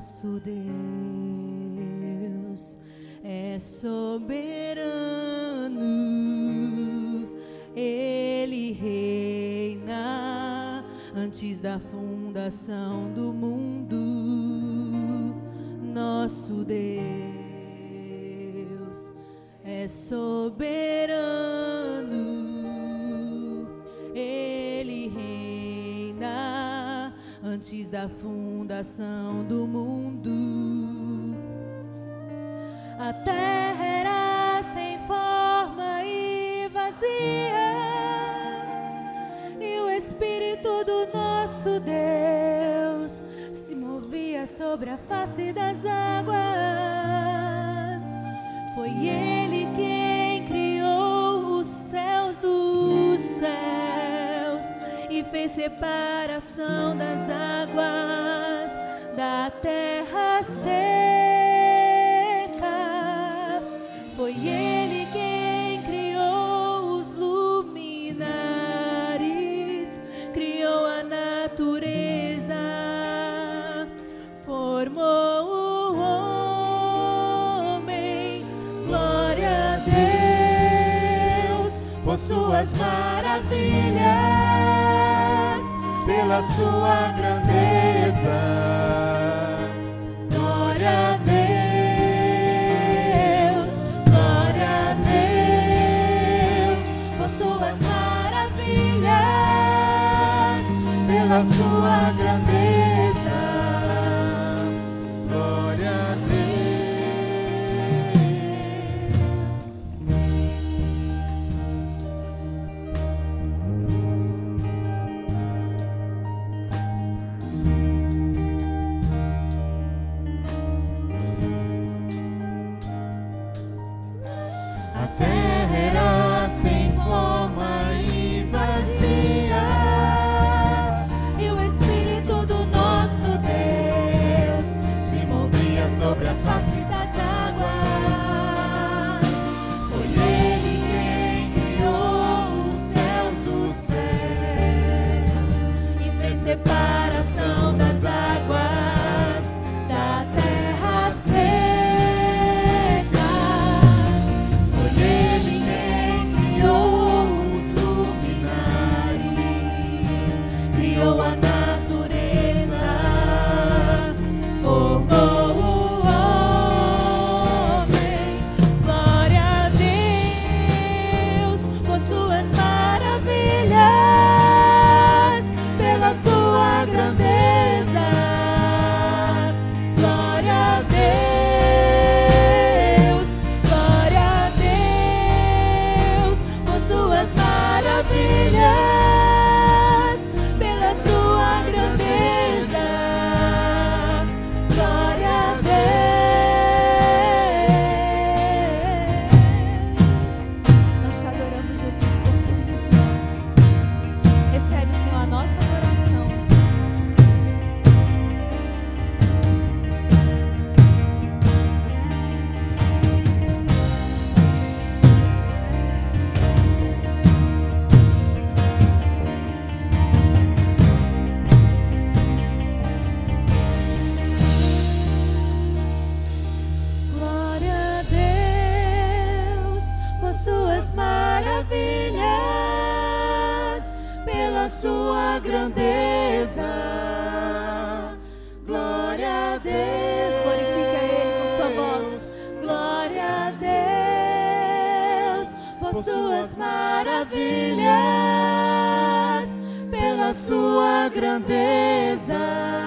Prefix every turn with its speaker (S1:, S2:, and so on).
S1: Nosso Deus é soberano, Ele reina antes da fundação do mundo. Nosso Deus é soberano, antes da fundação do mundo. A terra era sem forma e vazia, e o Espírito do nosso Deus se movia sobre a face das águas. Foi Ele quem fez separação das águas da terra seca. Foi Ele quem criou os luminares, criou a natureza, formou o
S2: suas maravilhas, pela sua grandeza. Suas maravilhas, pela sua grandeza. Movia sobre
S1: sua grandeza. Glória a Deus. Glorifica Ele com sua voz. Glória a Deus por suas maravilhas,
S2: pela sua grandeza.